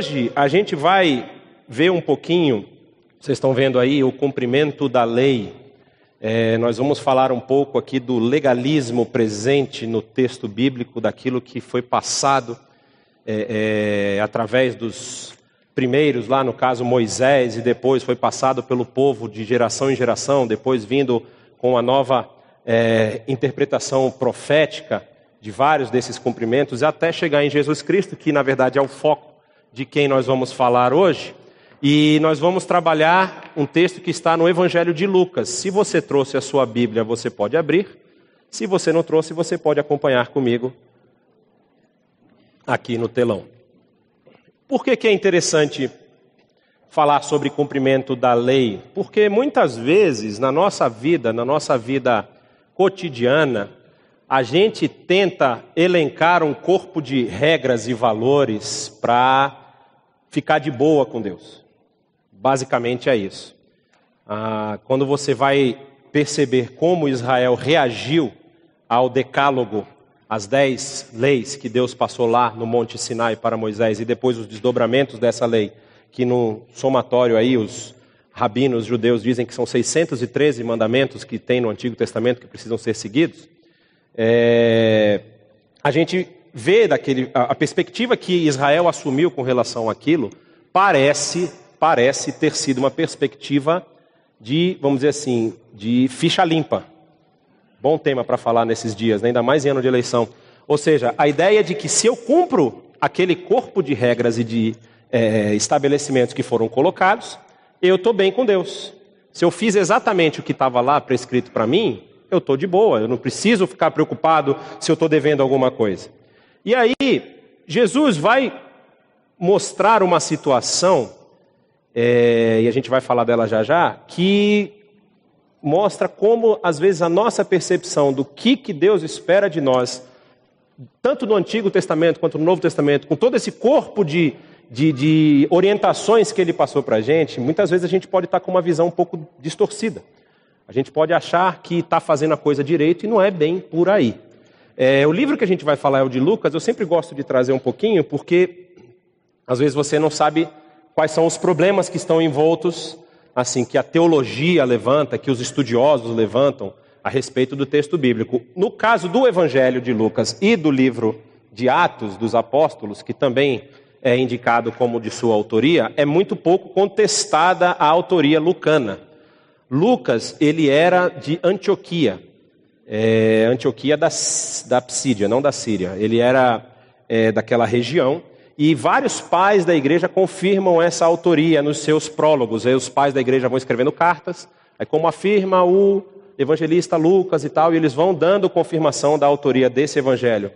Hoje a gente vai ver um pouquinho, vocês estão vendo aí, o cumprimento da lei. É, nós vamos falar um pouco aqui do legalismo presente no texto bíblico, daquilo que foi passado é, é, através dos primeiros, lá no caso Moisés, e depois foi passado pelo povo de geração em geração, depois vindo com a nova é, interpretação profética de vários desses cumprimentos, até chegar em Jesus Cristo, que na verdade é o foco de quem nós vamos falar hoje. E nós vamos trabalhar um texto que está no Evangelho de Lucas. Se você trouxe a sua Bíblia, você pode abrir. Se você não trouxe, você pode acompanhar comigo aqui no telão. Por que, que é interessante falar sobre cumprimento da lei? Porque muitas vezes na nossa vida, na nossa vida cotidiana, a gente tenta elencar um corpo de regras e valores para ficar de boa com Deus. Basicamente é isso. Ah, quando você vai perceber como Israel reagiu ao decálogo, as dez leis que Deus passou lá no Monte Sinai para Moisés e depois os desdobramentos dessa lei, que no somatório aí os rabinos judeus dizem que são 613 mandamentos que tem no Antigo Testamento que precisam ser seguidos é, a gente vê daquele, a, a perspectiva que Israel assumiu com relação àquilo parece, parece ter sido uma perspectiva de, vamos dizer assim, de ficha limpa. Bom tema para falar nesses dias, né? ainda mais em ano de eleição. Ou seja, a ideia de que se eu cumpro aquele corpo de regras e de é, estabelecimentos que foram colocados, eu estou bem com Deus. Se eu fiz exatamente o que estava lá prescrito para mim, eu estou de boa, eu não preciso ficar preocupado se eu estou devendo alguma coisa. E aí, Jesus vai mostrar uma situação, é, e a gente vai falar dela já já, que mostra como, às vezes, a nossa percepção do que, que Deus espera de nós, tanto no Antigo Testamento quanto no Novo Testamento, com todo esse corpo de, de, de orientações que ele passou para a gente, muitas vezes a gente pode estar com uma visão um pouco distorcida. A gente pode achar que está fazendo a coisa direito e não é bem por aí. É, o livro que a gente vai falar é o de Lucas, eu sempre gosto de trazer um pouquinho, porque às vezes você não sabe quais são os problemas que estão envoltos, assim, que a teologia levanta, que os estudiosos levantam a respeito do texto bíblico. No caso do Evangelho de Lucas e do livro de Atos dos Apóstolos, que também é indicado como de sua autoria, é muito pouco contestada a autoria lucana. Lucas, ele era de Antioquia, é, Antioquia da, da Psídia, não da Síria. Ele era é, daquela região e vários pais da igreja confirmam essa autoria nos seus prólogos. Aí os pais da igreja vão escrevendo cartas, aí como afirma o evangelista Lucas e tal, e eles vão dando confirmação da autoria desse evangelho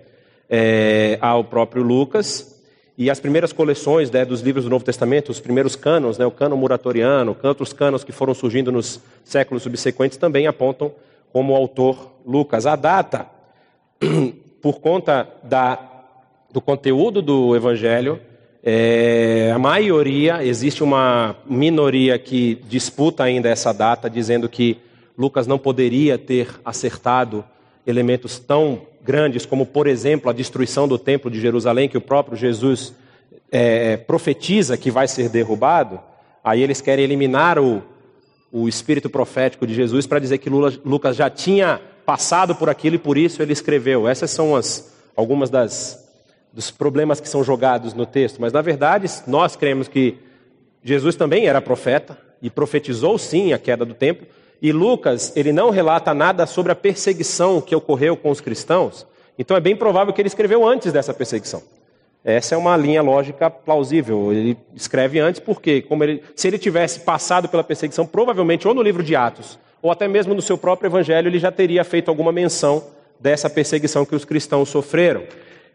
é, ao próprio Lucas. E as primeiras coleções né, dos livros do Novo Testamento, os primeiros cânones, né, o cânon muratoriano, outros cânones que foram surgindo nos séculos subsequentes, também apontam como autor Lucas. A data, por conta da, do conteúdo do Evangelho, é, a maioria, existe uma minoria que disputa ainda essa data, dizendo que Lucas não poderia ter acertado elementos tão grandes como, por exemplo, a destruição do templo de Jerusalém, que o próprio Jesus é, profetiza que vai ser derrubado, aí eles querem eliminar o, o espírito profético de Jesus para dizer que Lula, Lucas já tinha passado por aquilo e por isso ele escreveu. Essas são as, algumas das dos problemas que são jogados no texto, mas na verdade nós cremos que Jesus também era profeta e profetizou sim a queda do templo, e Lucas, ele não relata nada sobre a perseguição que ocorreu com os cristãos, então é bem provável que ele escreveu antes dessa perseguição. Essa é uma linha lógica plausível. Ele escreve antes porque, como ele, se ele tivesse passado pela perseguição, provavelmente ou no livro de Atos, ou até mesmo no seu próprio evangelho, ele já teria feito alguma menção dessa perseguição que os cristãos sofreram.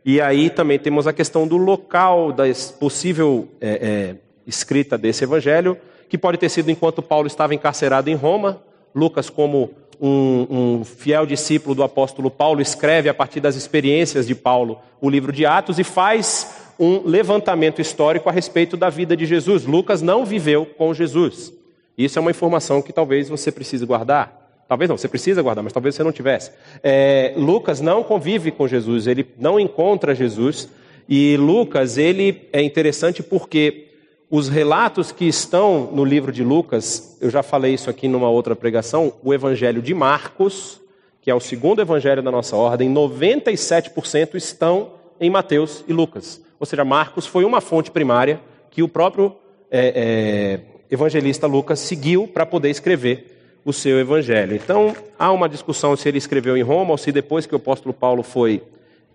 E aí também temos a questão do local da possível é, é, escrita desse evangelho, que pode ter sido enquanto Paulo estava encarcerado em Roma, Lucas, como um, um, fiel discípulo do apóstolo Paulo, escreve a partir das experiências de Paulo o livro de Atos e faz um levantamento histórico a respeito da vida de Jesus. Lucas não viveu com Jesus. Isso é uma informação que talvez você precise guardar. Talvez não, você precisa guardar, mas talvez você não tivesse. É, Lucas não convive com Jesus, ele não encontra Jesus E Lucas, ele é interessante porque os relatos que estão no livro de Lucas, eu já falei isso aqui numa outra pregação, o evangelho de Marcos, que é o segundo evangelho da nossa ordem, 97% estão em Mateus e Lucas. Ou seja, Marcos foi uma fonte primária que o próprio é, é, evangelista Lucas seguiu para poder escrever o seu evangelho. Então, há uma discussão se ele escreveu em Roma ou se depois que o apóstolo Paulo foi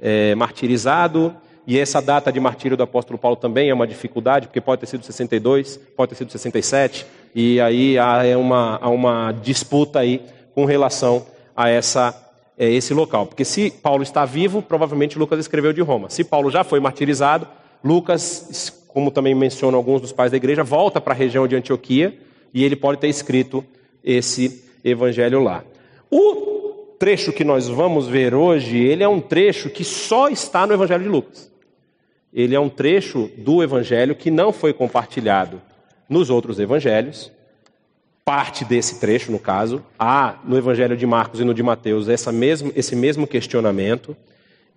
é, martirizado. E essa data de martírio do apóstolo Paulo também é uma dificuldade, porque pode ter sido 62, pode ter sido 67, e aí há uma, há uma disputa aí com relação a essa, é, esse local. Porque se Paulo está vivo, provavelmente Lucas escreveu de Roma. Se Paulo já foi martirizado, Lucas, como também mencionam alguns dos pais da igreja, volta para a região de Antioquia e ele pode ter escrito esse evangelho lá. O trecho que nós vamos ver hoje, ele é um trecho que só está no evangelho de Lucas. Ele é um trecho do evangelho que não foi compartilhado nos outros evangelhos. Parte desse trecho, no caso, há no evangelho de Marcos e no de Mateus essa mesmo, esse mesmo questionamento.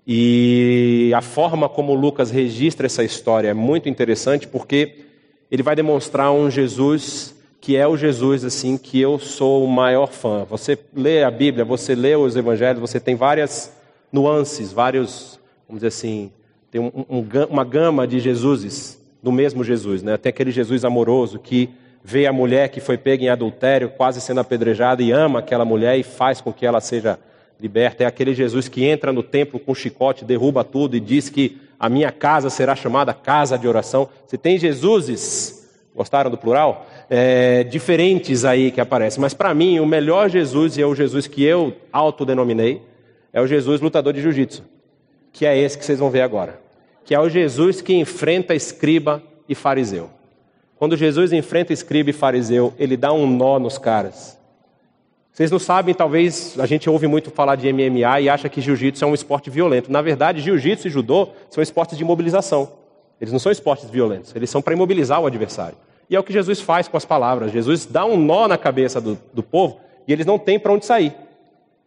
E a forma como Lucas registra essa história é muito interessante porque ele vai demonstrar um Jesus que é o Jesus assim que eu sou o maior fã. Você lê a Bíblia, você lê os Evangelhos, você tem várias nuances, vários, vamos dizer assim, tem um, um, uma gama de Jesuses do mesmo Jesus, né? Tem aquele Jesus amoroso que vê a mulher que foi pega em adultério, quase sendo apedrejada e ama aquela mulher e faz com que ela seja liberta. É aquele Jesus que entra no templo com chicote, derruba tudo e diz que a minha casa será chamada casa de oração. Você tem Jesuses, gostaram do plural? é, diferentes aí que aparecem. Mas para mim, o melhor Jesus, e é o Jesus que eu autodenominei, é o Jesus lutador de jiu-jitsu, que é esse que vocês vão ver agora. Que é o Jesus que enfrenta escriba e fariseu. Quando Jesus enfrenta escriba e fariseu, ele dá um nó nos caras. Vocês não sabem, talvez a gente ouve muito falar de MMA e acha que jiu-jitsu é um esporte violento. Na verdade, jiu-jitsu e judô são esportes de mobilização. Eles não são esportes violentos, eles são para imobilizar o adversário. E é o que Jesus faz com as palavras. Jesus dá um nó na cabeça do, do povo e eles não têm para onde sair.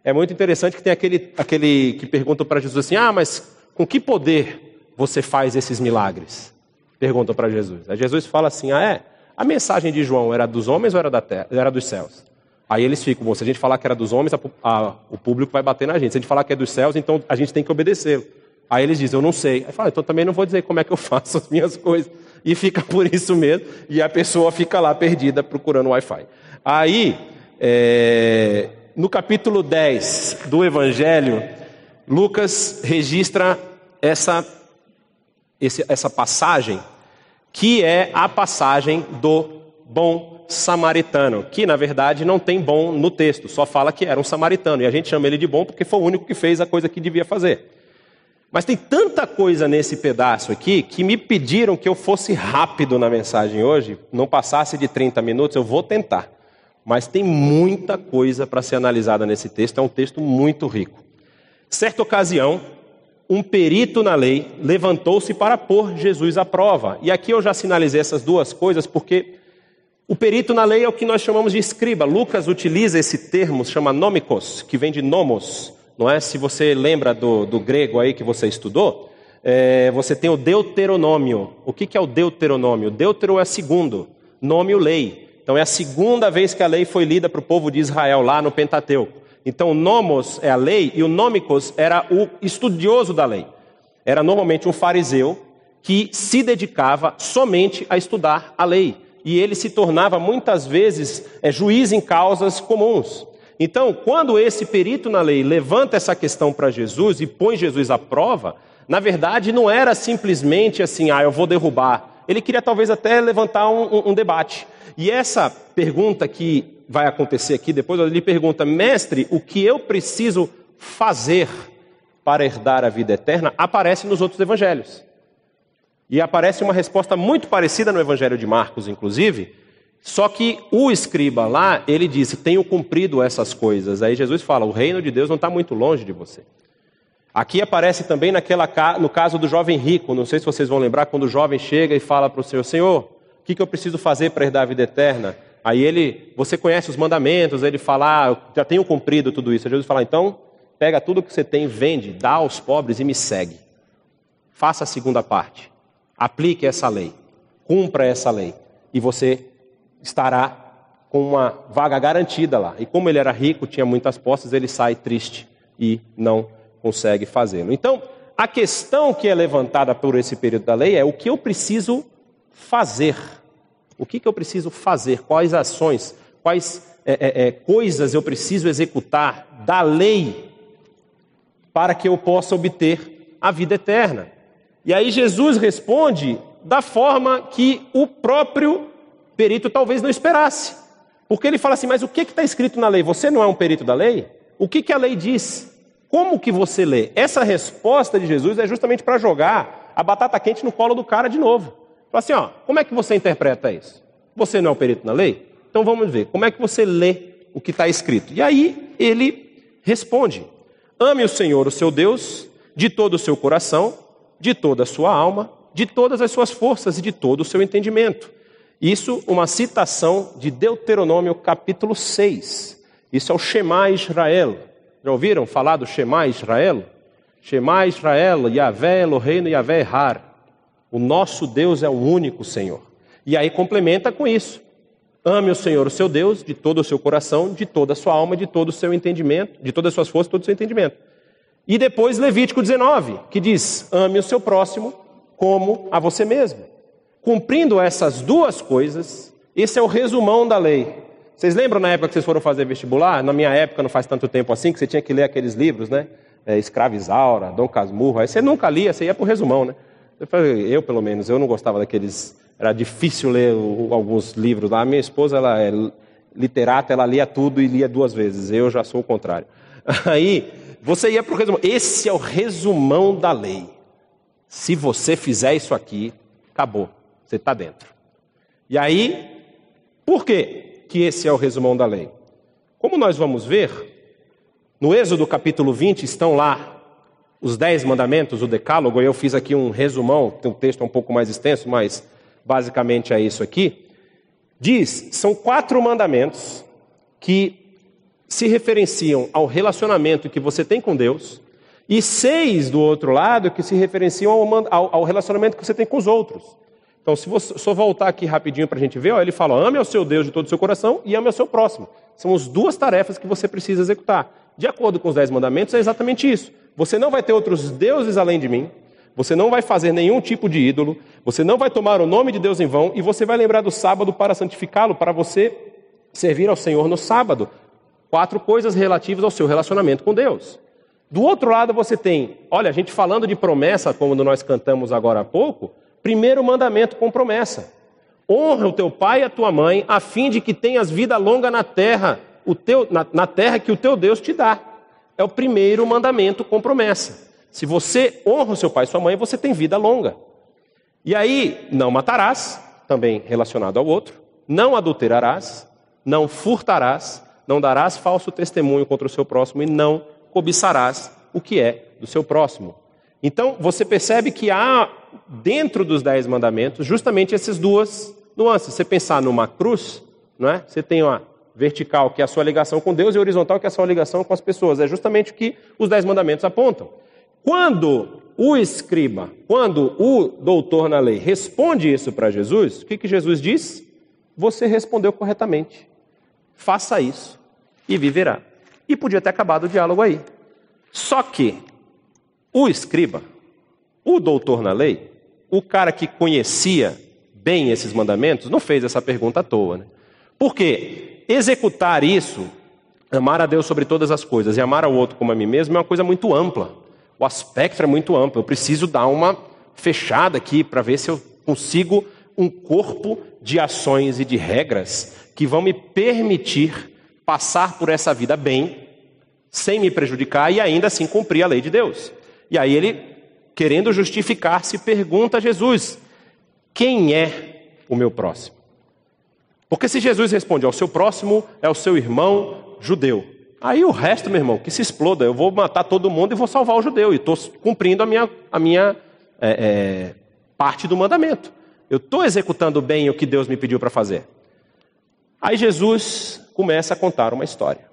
É muito interessante que tem aquele, aquele que pergunta para Jesus assim: Ah, mas com que poder você faz esses milagres? Perguntam para Jesus. Aí Jesus fala assim: Ah, é? A mensagem de João era dos homens ou era, da terra, era dos céus? Aí eles ficam, bom, se a gente falar que era dos homens, a, a, o público vai bater na gente. Se a gente falar que é dos céus, então a gente tem que obedecer. Aí eles dizem, eu não sei. Aí fala, então também não vou dizer como é que eu faço as minhas coisas e fica por isso mesmo, e a pessoa fica lá perdida procurando Wi-Fi. Aí, é, no capítulo 10 do Evangelho, Lucas registra essa, essa passagem, que é a passagem do bom samaritano, que na verdade não tem bom no texto, só fala que era um samaritano, e a gente chama ele de bom porque foi o único que fez a coisa que devia fazer. Mas tem tanta coisa nesse pedaço aqui que me pediram que eu fosse rápido na mensagem hoje, não passasse de 30 minutos, eu vou tentar. Mas tem muita coisa para ser analisada nesse texto, é um texto muito rico. Certa ocasião, um perito na lei levantou-se para pôr Jesus à prova. E aqui eu já sinalizei essas duas coisas porque o perito na lei é o que nós chamamos de escriba. Lucas utiliza esse termo, chama nomikos, que vem de nomos não é? Se você lembra do, do grego aí que você estudou, é, você tem o deuteronômio. O que, que é o deuteronômio? Deutero é segundo, nome lei. Então é a segunda vez que a lei foi lida para o povo de Israel lá no Pentateuco. Então nomos é a lei e o nômicos era o estudioso da lei. Era normalmente um fariseu que se dedicava somente a estudar a lei. E ele se tornava muitas vezes é, juiz em causas comuns. Então, quando esse perito na lei levanta essa questão para Jesus e põe Jesus à prova, na verdade não era simplesmente assim, ah, eu vou derrubar. Ele queria talvez até levantar um, um, um debate. E essa pergunta que vai acontecer aqui depois, ele pergunta, mestre, o que eu preciso fazer para herdar a vida eterna, aparece nos outros evangelhos. E aparece uma resposta muito parecida no evangelho de Marcos, inclusive, só que o escriba lá, ele disse: Tenho cumprido essas coisas. Aí Jesus fala: O reino de Deus não está muito longe de você. Aqui aparece também naquela, no caso do jovem rico. Não sei se vocês vão lembrar quando o jovem chega e fala para o Senhor: Senhor, o que, que eu preciso fazer para herdar a vida eterna? Aí ele, você conhece os mandamentos, ele fala: ah, já tenho cumprido tudo isso. Aí Jesus fala: Então, pega tudo que você tem, vende, dá aos pobres e me segue. faça a segunda parte. Aplique essa lei. Cumpra essa lei. E você estará com uma vaga garantida lá. E como ele era rico, tinha muitas posses, ele sai triste e não consegue fazê-lo. Então, a questão que é levantada por esse período da lei é o que eu preciso fazer. O que, que eu preciso fazer? Quais ações, quais é, é, é, coisas eu preciso executar da lei para que eu possa obter a vida eterna? E aí Jesus responde da forma que o próprio perito talvez não esperasse. Porque ele fala assim: Mas o que está escrito na lei? Você não é um perito da lei? O que, que a lei diz? Como que você lê? Essa resposta de Jesus é justamente para jogar a batata quente no colo do cara de novo. Fala assim, ó, como é que você interpreta isso? Você não é um perito na lei? Então vamos ver, como é que você lê o que está escrito? E aí ele responde: Ame o Senhor, o seu Deus, de todo o seu coração, de toda a sua alma, de todas as suas forças e de todo o seu entendimento. Isso, uma citação de Deuteronômio capítulo 6. Isso é o Shema Israel. Já ouviram falar do Shema Israel? Shema Israel, Yahvé Eloheinu, Yahvé Har. O nosso Deus é o único Senhor. E aí complementa com isso. Ame o Senhor, o seu Deus, de todo o seu coração, de toda a sua alma, de todo o seu entendimento, de todas as suas forças, todo o seu entendimento. E depois Levítico 19, que diz: ame o seu próximo como a você mesmo. Cumprindo essas duas coisas, esse é o resumão da lei. Vocês lembram na época que vocês foram fazer vestibular? Na minha época, não faz tanto tempo assim, que você tinha que ler aqueles livros, né? É, Escravizaura, Dom Casmurro. Aí você nunca lia, você ia para o resumão, né? Eu, pelo menos, eu não gostava daqueles. Era difícil ler alguns livros lá. Minha esposa, ela é literata, ela lia tudo e lia duas vezes. Eu já sou o contrário. Aí, você ia para o resumão. Esse é o resumão da lei. Se você fizer isso aqui, acabou. Você está dentro. E aí, por que que esse é o resumão da lei? Como nós vamos ver, no Êxodo capítulo 20 estão lá os dez mandamentos, o decálogo, eu fiz aqui um resumão, tem um texto um pouco mais extenso, mas basicamente é isso aqui. Diz, são quatro mandamentos que se referenciam ao relacionamento que você tem com Deus, e seis do outro lado que se referenciam ao, ao relacionamento que você tem com os outros. Então, se você só voltar aqui rapidinho para a gente ver, ó, ele fala: ame ao seu Deus de todo o seu coração e ame ao seu próximo. São as duas tarefas que você precisa executar. De acordo com os dez mandamentos, é exatamente isso. Você não vai ter outros deuses além de mim, você não vai fazer nenhum tipo de ídolo, você não vai tomar o nome de Deus em vão e você vai lembrar do sábado para santificá-lo, para você servir ao Senhor no sábado. Quatro coisas relativas ao seu relacionamento com Deus. Do outro lado, você tem, olha, a gente falando de promessa, como nós cantamos agora há pouco, Primeiro mandamento com promessa: honra o teu pai e a tua mãe, a fim de que tenhas vida longa na terra, o teu, na, na terra que o teu Deus te dá. É o primeiro mandamento com promessa. Se você honra o seu pai e sua mãe, você tem vida longa. E aí, não matarás, também relacionado ao outro, não adulterarás, não furtarás, não darás falso testemunho contra o seu próximo e não cobiçarás o que é do seu próximo. Então, você percebe que há dentro dos dez mandamentos justamente essas duas nuances. Você pensar numa cruz, não é? Você tem uma vertical, que é a sua ligação com Deus, e horizontal, que é a sua ligação com as pessoas. É justamente o que os dez mandamentos apontam. Quando o escriba, quando o doutor na lei responde isso para Jesus, o que, que Jesus diz? Você respondeu corretamente. Faça isso e viverá. E podia ter acabado o diálogo aí. Só que o escriba, o doutor na lei, o cara que conhecia bem esses mandamentos, não fez essa pergunta à toa. Né? Porque executar isso, amar a Deus sobre todas as coisas e amar ao outro como a mim mesmo, é uma coisa muito ampla. O aspecto é muito amplo. Eu preciso dar uma fechada aqui para ver se eu consigo um corpo de ações e de regras que vão me permitir passar por essa vida bem, sem me prejudicar e ainda assim cumprir a lei de Deus. E aí ele, querendo justificar-se, pergunta a Jesus: Quem é o meu próximo? Porque se Jesus responde ao seu próximo, é o seu irmão judeu. Aí o resto, meu irmão, que se exploda. Eu vou matar todo mundo e vou salvar o judeu. E estou cumprindo a minha, a minha é, é, parte do mandamento. Eu estou executando bem o que Deus me pediu para fazer. Aí Jesus começa a contar uma história.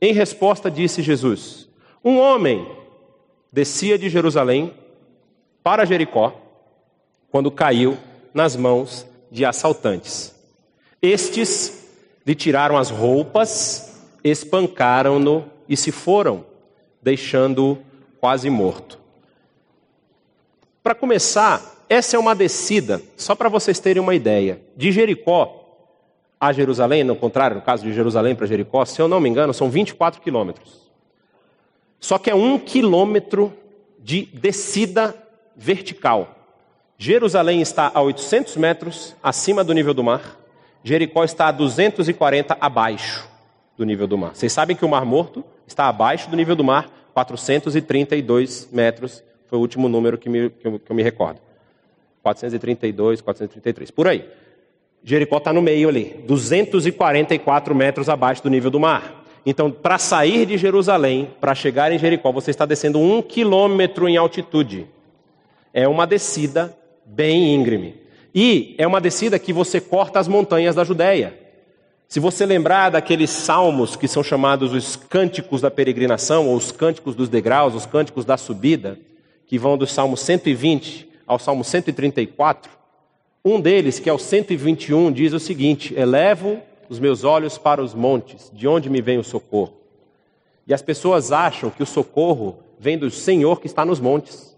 Em resposta, disse Jesus: Um homem descia de Jerusalém para Jericó quando caiu nas mãos de assaltantes. Estes lhe tiraram as roupas, espancaram-no e se foram, deixando-o quase morto. Para começar, essa é uma descida, só para vocês terem uma ideia. De Jericó a Jerusalém, no contrário, no caso de Jerusalém para Jericó, se eu não me engano, são 24 quilômetros. Só que é um quilômetro de descida vertical. Jerusalém está a 800 metros acima do nível do mar, Jericó está a 240 abaixo do nível do mar. Vocês sabem que o Mar Morto está abaixo do nível do mar, 432 metros, foi o último número que, me, que, eu, que eu me recordo. 432, 433, por aí. Jericó está no meio ali, 244 metros abaixo do nível do mar. Então, para sair de Jerusalém, para chegar em Jericó, você está descendo um quilômetro em altitude. É uma descida bem íngreme. E é uma descida que você corta as montanhas da Judéia. Se você lembrar daqueles salmos que são chamados os cânticos da peregrinação, ou os cânticos dos degraus, os cânticos da subida, que vão do salmo 120 ao salmo 134, um deles, que é o 121, diz o seguinte: Elevo os meus olhos para os montes, de onde me vem o socorro? E as pessoas acham que o socorro vem do Senhor que está nos montes.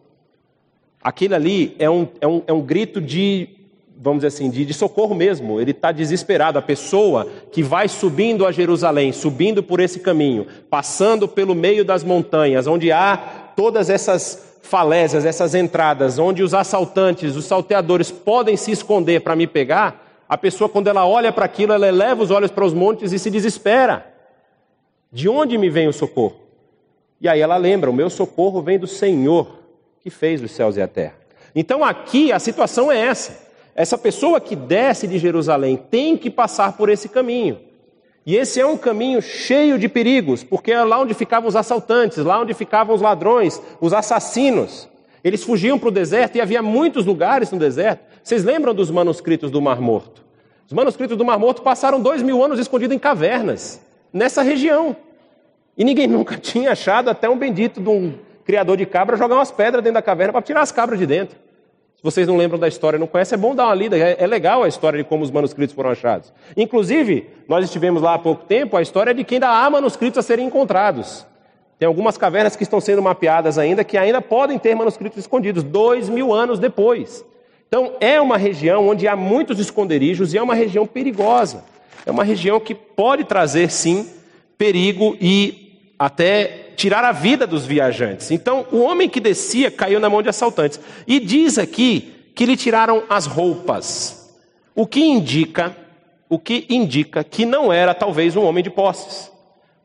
Aquilo ali é um, é um, é um grito de, vamos dizer assim, de, de socorro mesmo. Ele está desesperado. A pessoa que vai subindo a Jerusalém, subindo por esse caminho, passando pelo meio das montanhas, onde há todas essas falésias, essas entradas, onde os assaltantes, os salteadores podem se esconder para me pegar, a pessoa, quando ela olha para aquilo, ela eleva os olhos para os montes e se desespera. De onde me vem o socorro? E aí ela lembra: o meu socorro vem do Senhor, que fez os céus e a terra. Então aqui a situação é essa. Essa pessoa que desce de Jerusalém tem que passar por esse caminho. E esse é um caminho cheio de perigos, porque é lá onde ficavam os assaltantes, lá onde ficavam os ladrões, os assassinos. Eles fugiam para o deserto e havia muitos lugares no deserto. Vocês lembram dos manuscritos do Mar Morto? Os manuscritos do Mar Morto passaram dois mil anos escondidos em cavernas, nessa região. E ninguém nunca tinha achado até um bendito de um criador de cabra jogar umas pedras dentro da caverna para tirar as cabras de dentro. Se vocês não lembram da história, não conhecem, é bom dar uma lida. É, é, legal a história de como os manuscritos foram achados. Inclusive, nós estivemos lá há pouco tempo, a história de que ainda há manuscritos a serem encontrados. Tem algumas cavernas que estão sendo mapeadas ainda, que ainda podem ter manuscritos escondidos, dois mil anos depois. Então, é uma região onde há muitos esconderijos e é uma região perigosa. É uma região que pode trazer, sim, perigo e até tirar a vida dos viajantes. Então, o homem que descia caiu na mão de assaltantes. E diz aqui que lhe tiraram as roupas. O que indica, o que indica que não era talvez um homem de posses.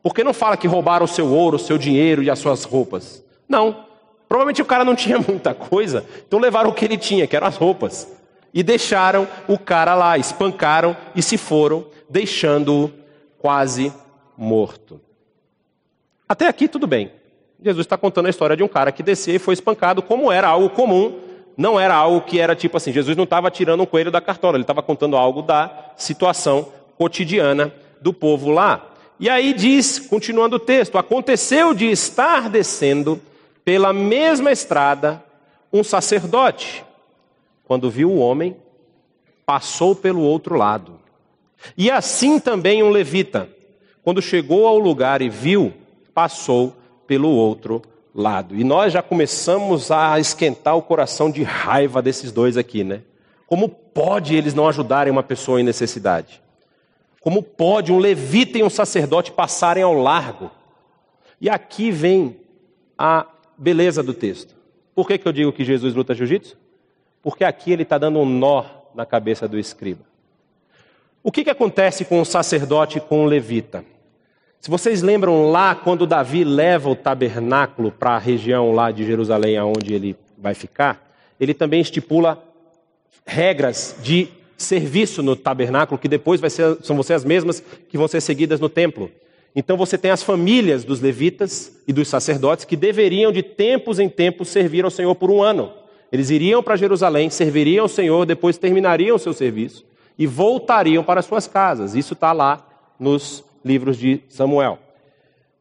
Porque não fala que roubaram o seu ouro, o seu dinheiro e as suas roupas. Não. Provavelmente o cara não tinha muita coisa, então levaram o que ele tinha, que eram as roupas. E deixaram o cara lá, espancaram e se foram, deixando-o quase morto. Até aqui tudo bem. Jesus está contando a história de um cara que descia e foi espancado, como era algo comum, não era algo que era tipo assim, Jesus não estava tirando um coelho da cartola, ele estava contando algo da situação cotidiana do povo lá. E aí diz, continuando o texto: aconteceu de estar descendo pela mesma estrada um sacerdote, quando viu o homem, passou pelo outro lado. E assim também um levita, quando chegou ao lugar e viu, passou pelo outro lado. E nós já começamos a esquentar o coração de raiva desses dois aqui, né? Como pode eles não ajudarem uma pessoa em necessidade? Como pode um levita e um sacerdote passarem ao largo? E aqui vem a beleza do texto. Por que, que eu digo que Jesus luta jiu-jitsu? Porque aqui ele está dando um nó na cabeça do escriba. O que, que acontece com o sacerdote e com o levita? Se vocês lembram lá, quando Davi leva o tabernáculo para a região lá de Jerusalém, aonde ele vai ficar, ele também estipula regras de serviço no tabernáculo, que depois ser, são você as mesmas que vão ser seguidas no templo. Então você tem as famílias dos levitas e dos sacerdotes que deveriam de tempos em tempos servir ao Senhor por um ano. Eles iriam para Jerusalém, serviriam ao Senhor, depois terminariam o seu serviço e voltariam para suas casas. Isso está lá nos livros de Samuel.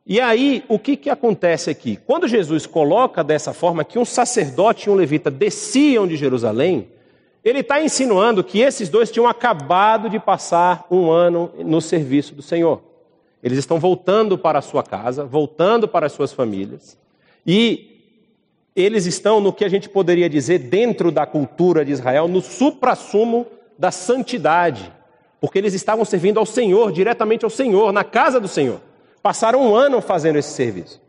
E aí, o que, que acontece aqui? Quando Jesus coloca dessa forma que um sacerdote e um levita desciam de Jerusalém, ele está insinuando que esses dois tinham acabado de passar um ano no serviço do Senhor. Eles estão voltando para a sua casa, voltando para as suas famílias, e eles estão no que a gente poderia dizer, dentro da cultura de Israel, no suprassumo da santidade, porque eles estavam servindo ao Senhor, diretamente ao Senhor, na casa do Senhor. Passaram um ano fazendo esse serviço.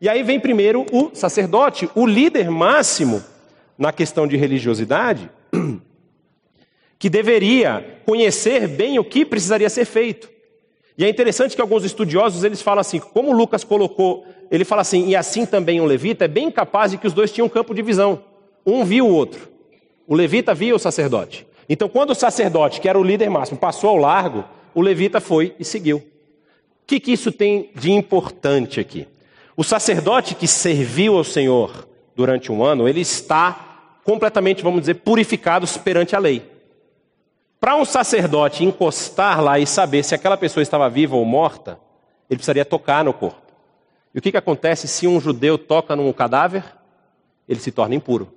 E aí vem primeiro o sacerdote, o líder máximo na questão de religiosidade, que deveria conhecer bem o que precisaria ser feito. E é interessante que alguns estudiosos eles falam assim, como Lucas colocou, ele fala assim, e assim também um levita, é bem capaz de que os dois tinham campo de visão. Um viu o outro. O levita via o sacerdote. Então, quando o sacerdote, que era o líder máximo, passou ao largo, o levita foi e seguiu. O que, que isso tem de importante aqui? O sacerdote que serviu ao Senhor durante um ano, ele está completamente, vamos dizer, purificado perante a lei. Para um sacerdote encostar lá e saber se aquela pessoa estava viva ou morta, ele precisaria tocar no corpo. E o que, que acontece se um judeu toca num cadáver? Ele se torna impuro.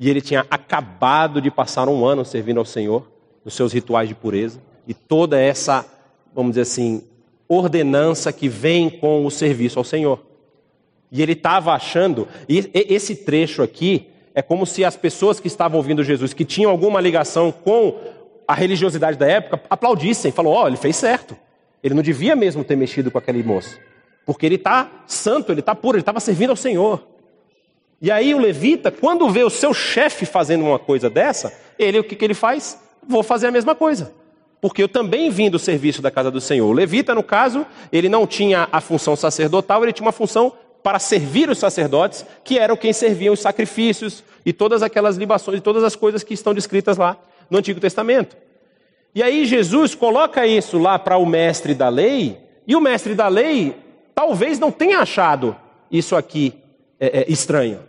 E ele tinha acabado de passar um ano servindo ao Senhor, nos seus rituais de pureza, e toda essa, vamos dizer assim, ordenança que vem com o serviço ao Senhor. E ele estava achando, e esse trecho aqui é como se as pessoas que estavam ouvindo Jesus, que tinham alguma ligação com a religiosidade da época aplaudissem, falou: "Ó, oh, ele fez certo. Ele não devia mesmo ter mexido com aquele moço, porque ele está santo, ele está puro, ele estava servindo ao Senhor." E aí o levita, quando vê o seu chefe fazendo uma coisa dessa, ele o que, que ele faz? Vou fazer a mesma coisa. Porque eu também vim do serviço da casa do Senhor. O levita, no caso, ele não tinha a função sacerdotal, ele tinha uma função para servir os sacerdotes, que eram quem serviam os sacrifícios e todas aquelas libações, e todas as coisas que estão descritas lá no Antigo Testamento. E aí Jesus coloca isso lá para o mestre da lei, e o mestre da lei talvez não tenha achado isso aqui é, é, estranho.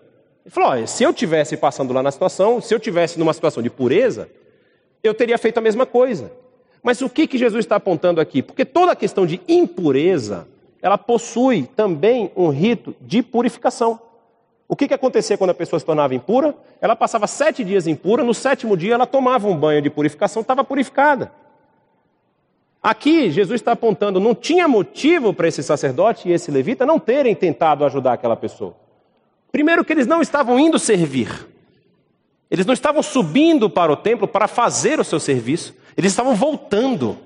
Ele falou: olha, se eu tivesse passando lá na situação, se eu tivesse numa situação de pureza, eu teria feito a mesma coisa. Mas o que, que Jesus está apontando aqui? Porque toda a questão de impureza, ela possui também um rito de purificação. O que, que acontecia quando a pessoa se tornava impura? Ela passava sete dias impura, no sétimo dia ela tomava um banho de purificação, estava purificada. Aqui, Jesus está apontando, não tinha motivo para esse sacerdote e esse levita não terem tentado ajudar aquela pessoa. Primeiro, que eles não estavam indo servir, eles não estavam subindo para o templo para fazer o seu serviço, eles estavam voltando.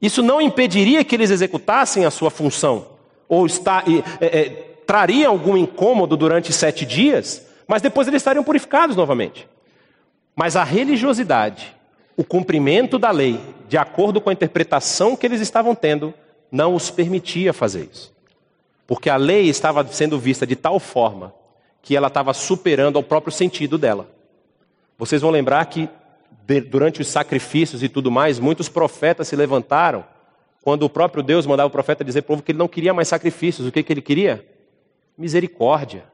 Isso não impediria que eles executassem a sua função, ou está, é, é, traria algum incômodo durante sete dias, mas depois eles estariam purificados novamente. Mas a religiosidade, o cumprimento da lei, de acordo com a interpretação que eles estavam tendo, não os permitia fazer isso. Porque a lei estava sendo vista de tal forma que ela estava superando ao próprio sentido dela. Vocês vão lembrar que durante os sacrifícios e tudo mais, muitos profetas se levantaram quando o próprio Deus mandava o profeta dizer para o povo que ele não queria mais sacrifícios. O que, que ele queria? Misericórdia.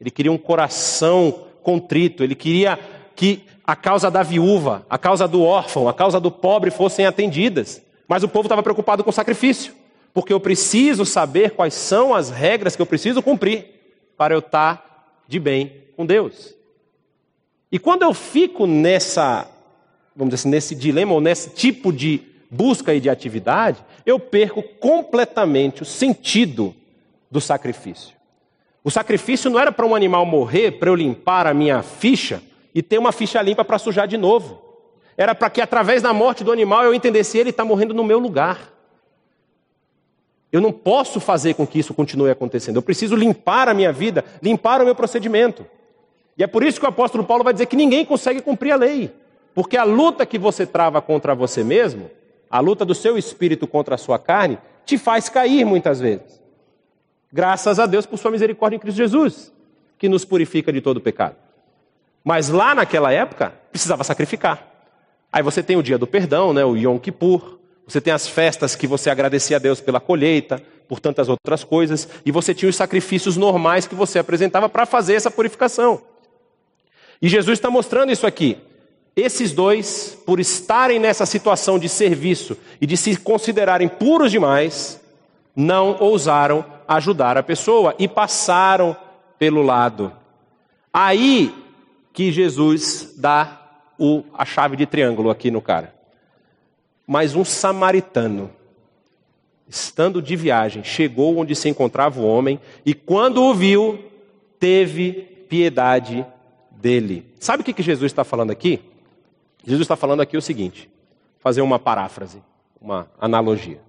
Ele queria um coração contrito, ele queria que a causa da viúva, a causa do órfão, a causa do pobre fossem atendidas. Mas o povo estava preocupado com o sacrifício, porque eu preciso saber quais são as regras que eu preciso cumprir para eu estar de bem com Deus. E quando eu fico nessa, vamos dizer assim, nesse dilema ou nesse tipo de busca e de atividade, eu perco completamente o sentido do sacrifício. O sacrifício não era para um animal morrer, para eu limpar a minha ficha e ter uma ficha limpa para sujar de novo. Era para que através da morte do animal eu entendesse ele está morrendo no meu lugar. Eu não posso fazer com que isso continue acontecendo. Eu preciso limpar a minha vida, limpar o meu procedimento. E é por isso que o apóstolo Paulo vai dizer que ninguém consegue cumprir a lei. Porque a luta que você trava contra você mesmo, a luta do seu espírito contra a sua carne, te faz cair muitas vezes. Graças a Deus por sua misericórdia em Cristo Jesus, que nos purifica de todo pecado. Mas lá naquela época, precisava sacrificar. Aí você tem o dia do perdão, né, o Yom Kippur, você tem as festas que você agradecia a Deus pela colheita, por tantas outras coisas, e você tinha os sacrifícios normais que você apresentava para fazer essa purificação. E Jesus está mostrando isso aqui. Esses dois, por estarem nessa situação de serviço e de se considerarem puros demais, não ousaram ajudar a pessoa e passaram pelo lado. Aí que Jesus dá o, a chave de triângulo aqui no cara. Mas um samaritano, estando de viagem, chegou onde se encontrava o homem e, quando o viu, teve piedade dele. Sabe o que, que Jesus está falando aqui? Jesus está falando aqui o seguinte: fazer uma paráfrase, uma analogia.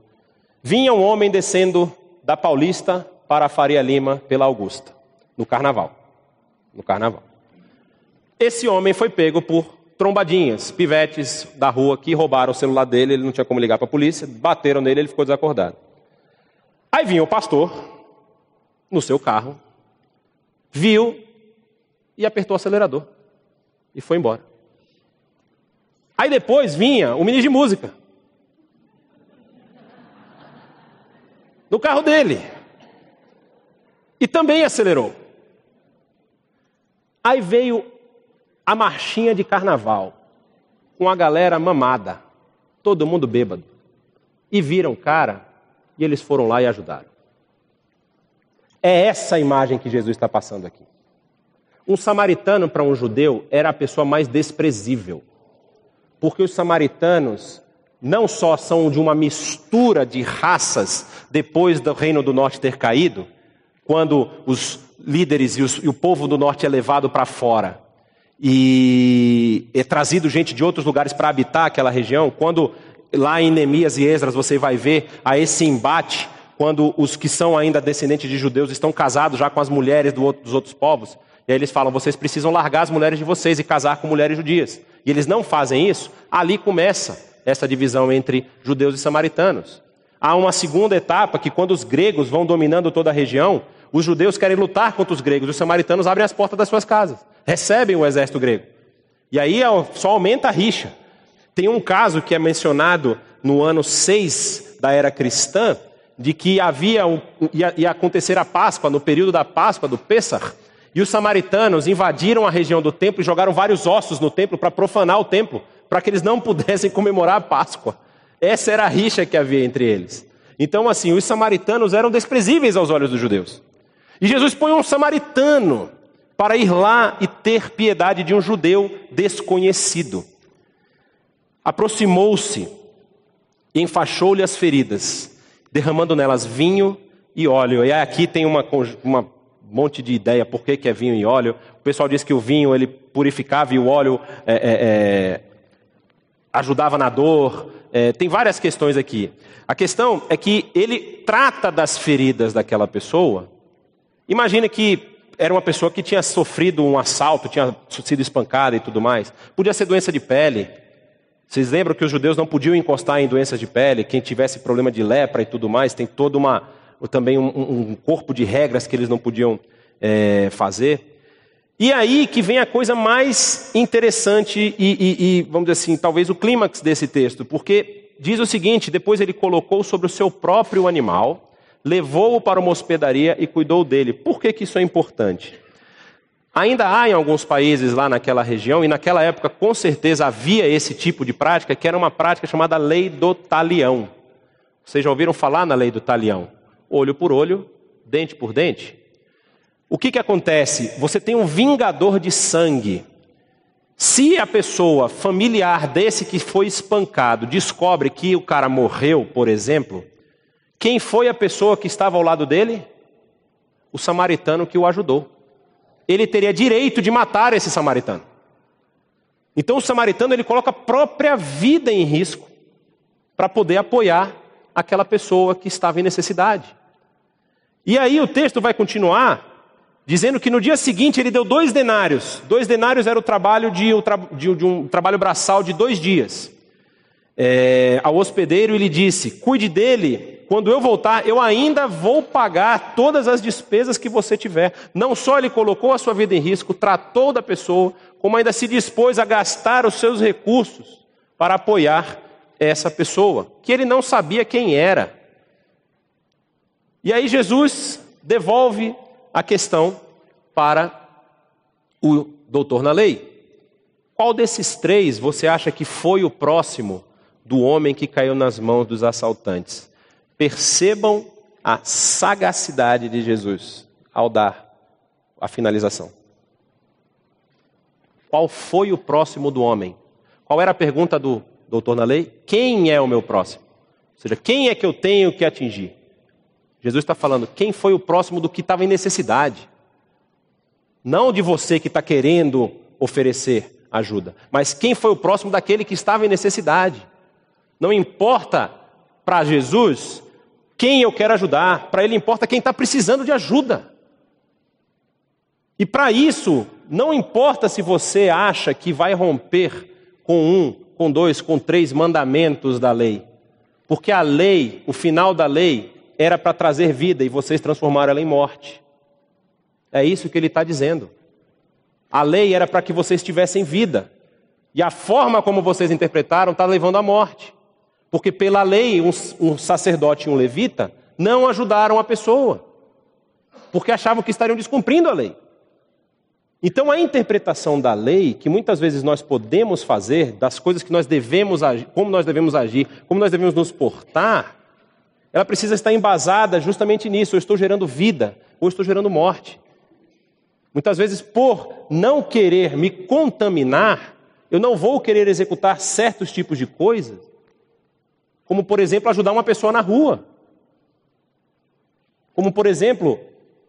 Vinha um homem descendo da Paulista para a Faria Lima pela Augusta, no carnaval. No carnaval. Esse homem foi pego por trombadinhas, pivetes da rua que roubaram o celular dele, ele não tinha como ligar para a polícia, bateram nele, ele ficou desacordado. Aí vinha o pastor no seu carro, viu e apertou o acelerador e foi embora. Aí depois vinha o ministro de música. No carro dele. E também acelerou. Aí veio a marchinha de carnaval, com a galera mamada, todo mundo bêbado. E viram o cara e eles foram lá e ajudaram. É essa a imagem que Jesus está passando aqui. Um samaritano para um judeu era a pessoa mais desprezível, porque os samaritanos não só são de uma mistura de raças depois do reino do norte ter caído, quando os líderes e, os, e o povo do norte é levado para fora e é trazido gente de outros lugares para habitar aquela região, quando lá em Neemias e Esdras você vai ver a esse embate, quando os que são ainda descendentes de judeus estão casados já com as mulheres do outro, dos outros povos, e aí eles falam: vocês precisam largar as mulheres de vocês e casar com mulheres judias. E eles não fazem isso, ali começa essa divisão entre judeus e samaritanos. Há uma segunda etapa que, quando os gregos vão dominando toda a região, os judeus querem lutar contra os gregos, os samaritanos abrem as portas das suas casas, recebem o exército grego. E aí só aumenta a rixa. Tem um caso que é mencionado no ano 6 da era cristã, de que havia um, ia, ia acontecer a Páscoa, no período da Páscoa, do Pessah, e os samaritanos invadiram a região do templo e jogaram vários ossos no templo para profanar o templo, para que eles não pudessem comemorar a Páscoa. Essa era a rixa que havia entre eles. Então, assim, os samaritanos eram desprezíveis aos olhos dos judeus. E Jesus põe um samaritano para ir lá e ter piedade de um judeu desconhecido. Aproximou-se e enfaixou-lhe as feridas, derramando nelas vinho e óleo. E aqui tem uma, uma monte de ideia por que, é vinho e óleo. O pessoal diz que o vinho ele purificava e o óleo é, é, é, ajudava na dor. É, tem várias questões aqui. A questão é que ele trata das feridas daquela pessoa Imagina que era uma pessoa que tinha sofrido um assalto, tinha sido espancada e tudo mais. Podia ser doença de pele. Vocês lembram que os judeus não podiam encostar em doenças de pele? Quem tivesse problema de lepra e tudo mais, tem todo uma, também um, um corpo de regras que eles não podiam é, fazer. E aí que vem a coisa mais interessante e, e, e, vamos dizer assim, talvez o clímax desse texto, porque diz o seguinte: depois ele colocou sobre o seu próprio animal levou-o para uma hospedaria e cuidou dele. Por que, que isso é importante? Ainda há em alguns países lá naquela região, e naquela época com certeza havia esse tipo de prática, que era uma prática chamada lei do talião. Vocês já ouviram falar na lei do talião? Olho por olho, dente por dente. O que, que acontece? Você tem um vingador de sangue. Se a pessoa familiar desse que foi espancado descobre que o cara morreu, por exemplo, quem foi a pessoa que estava ao lado dele? O samaritano que o ajudou. Ele teria direito de matar esse samaritano. Então o samaritano ele coloca a própria vida em risco para poder apoiar aquela pessoa que estava em necessidade. E aí o texto vai continuar dizendo que no dia seguinte ele deu dois denários. Dois denários era o trabalho de um, de, de um trabalho braçal de dois dias. É, ao hospedeiro ele disse: cuide dele quando eu voltar, eu ainda vou pagar todas as despesas que você tiver. Não só ele colocou a sua vida em risco, tratou da pessoa, como ainda se dispôs a gastar os seus recursos para apoiar essa pessoa, que ele não sabia quem era. E aí Jesus devolve a questão para o doutor na lei. Qual desses três você acha que foi o próximo do homem que caiu nas mãos dos assaltantes? Percebam a sagacidade de Jesus ao dar a finalização. Qual foi o próximo do homem? Qual era a pergunta do doutor na lei? Quem é o meu próximo? Ou seja, quem é que eu tenho que atingir? Jesus está falando, quem foi o próximo do que estava em necessidade? Não de você que está querendo oferecer ajuda, mas quem foi o próximo daquele que estava em necessidade. Não importa para Jesus quem eu quero ajudar, para ele importa quem está precisando de ajuda. E para isso, não importa se você acha que vai romper com um, com dois, com três mandamentos da lei, porque a lei, o final da lei, era para trazer vida e vocês transformaram ela em morte. É isso que ele está dizendo. A lei era para que vocês tivessem vida. E a forma como vocês interpretaram está levando à morte. Porque pela lei, um, um, sacerdote e um levita não ajudaram a pessoa. Porque achavam que estariam descumprindo a lei. Então, a interpretação da lei, que muitas vezes nós podemos fazer, das coisas que nós devemos agir, como nós devemos agir, como nós devemos nos portar, ela precisa estar embasada justamente nisso. Eu estou gerando vida ou estou gerando morte. Muitas vezes, por não querer me contaminar, eu não vou querer executar certos tipos de coisas, como, por exemplo, ajudar uma pessoa na rua. Como, por exemplo,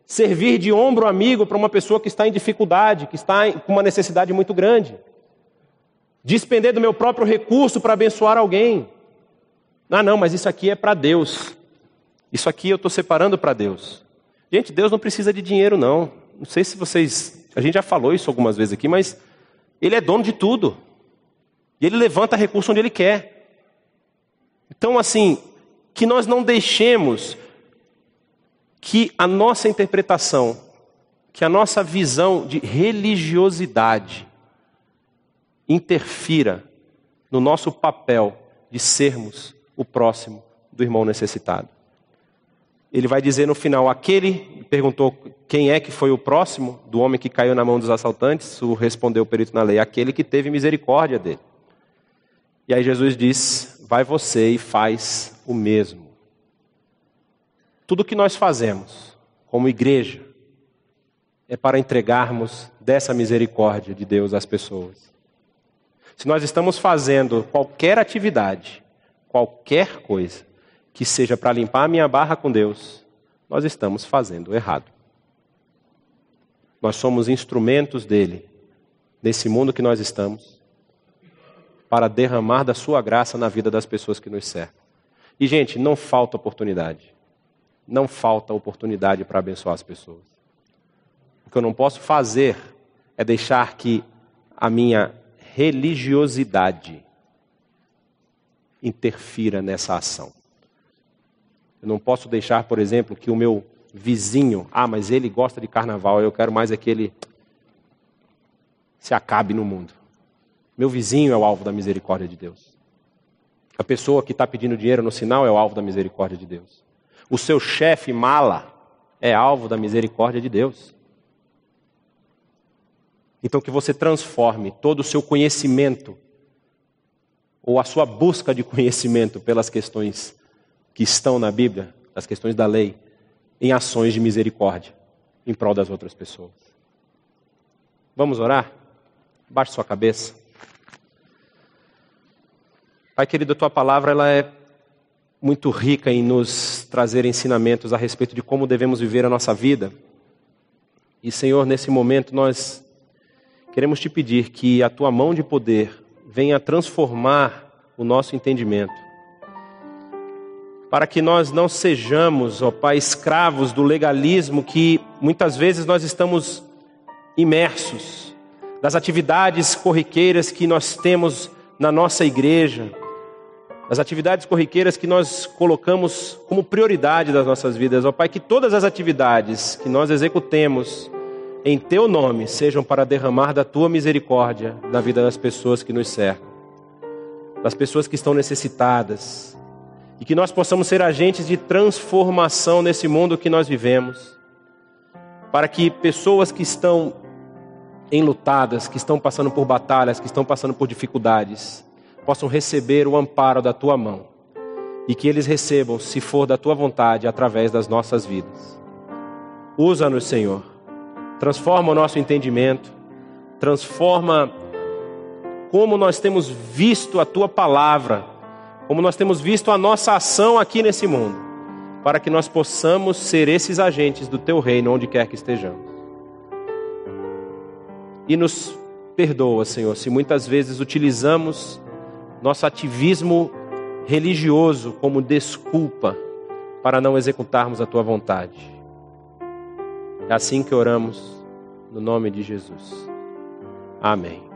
servir de ombro amigo para uma pessoa que está em dificuldade, que está com uma necessidade muito grande. Despender do meu próprio recurso para abençoar alguém. Ah, não, mas isso aqui é para Deus. Isso aqui eu estou separando para Deus. Gente, Deus não precisa de dinheiro, não. Não sei se vocês. A gente já falou isso algumas vezes aqui, mas Ele é dono de tudo. E Ele levanta recurso onde Ele quer. Então, assim, que nós não deixemos que a nossa interpretação, que a nossa visão de religiosidade interfira no nosso papel de sermos o próximo do irmão necessitado. Ele vai dizer no final: aquele perguntou quem é que foi o próximo do homem que caiu na mão dos assaltantes. O respondeu o perito na lei: aquele que teve misericórdia dele. E aí Jesus diz: vai você e faz o mesmo. Tudo que nós fazemos como igreja é para entregarmos dessa misericórdia de Deus às pessoas. Se nós estamos fazendo qualquer atividade, qualquer coisa, que seja para limpar a minha barra com Deus, nós estamos fazendo errado. Nós somos instrumentos dele, nesse mundo que nós estamos, para derramar da sua graça na vida das pessoas que nos cercam. E, gente, não falta oportunidade não falta oportunidade para abençoar as pessoas. O que eu não posso fazer é deixar que a minha religiosidade interfira nessa ação. Eu não posso deixar, por exemplo, que o meu vizinho, ah, mas ele gosta de carnaval, eu quero mais é que ele se acabe no mundo. Meu vizinho é o alvo da misericórdia de Deus. A pessoa que está pedindo dinheiro no sinal é o alvo da misericórdia de Deus o seu chefe mala é alvo da misericórdia de Deus. Então, que você transforme todo o seu conhecimento, ou a sua busca de conhecimento pelas questões que estão na Bíblia, as questões da lei, em ações de misericórdia em prol das outras pessoas. Vamos orar? Baixe sua cabeça. Pai querido, a tua palavra ela é muito rica em nos trazer ensinamentos a respeito de como devemos viver a nossa vida. E, Senhor, nesse momento nós queremos te pedir que a tua mão de poder venha transformar o nosso entendimento. Para que nós não sejamos, ó Pai, escravos do legalismo que muitas vezes nós estamos imersos, das atividades corriqueiras que nós temos na nossa igreja, as atividades corriqueiras que nós colocamos como prioridade das nossas vidas. Ó Pai, que todas as atividades que nós executemos em Teu nome sejam para derramar da Tua misericórdia na vida das pessoas que nos cercam, das pessoas que estão necessitadas, e que nós possamos ser agentes de transformação nesse mundo que nós vivemos, para que pessoas que estão enlutadas, que estão passando por batalhas, que estão passando por dificuldades, possam receber o amparo da tua mão e que eles recebam, se for da tua vontade, através das nossas vidas. Usa-nos, Senhor. Transforma o nosso entendimento, transforma como nós temos visto a tua palavra, como nós temos visto a nossa ação aqui nesse mundo, para que nós possamos ser esses agentes do teu reino onde quer que estejamos. E nos perdoa, Senhor, se muitas vezes utilizamos nosso ativismo religioso como desculpa para não executarmos a tua vontade. É assim que oramos, no nome de Jesus. Amém.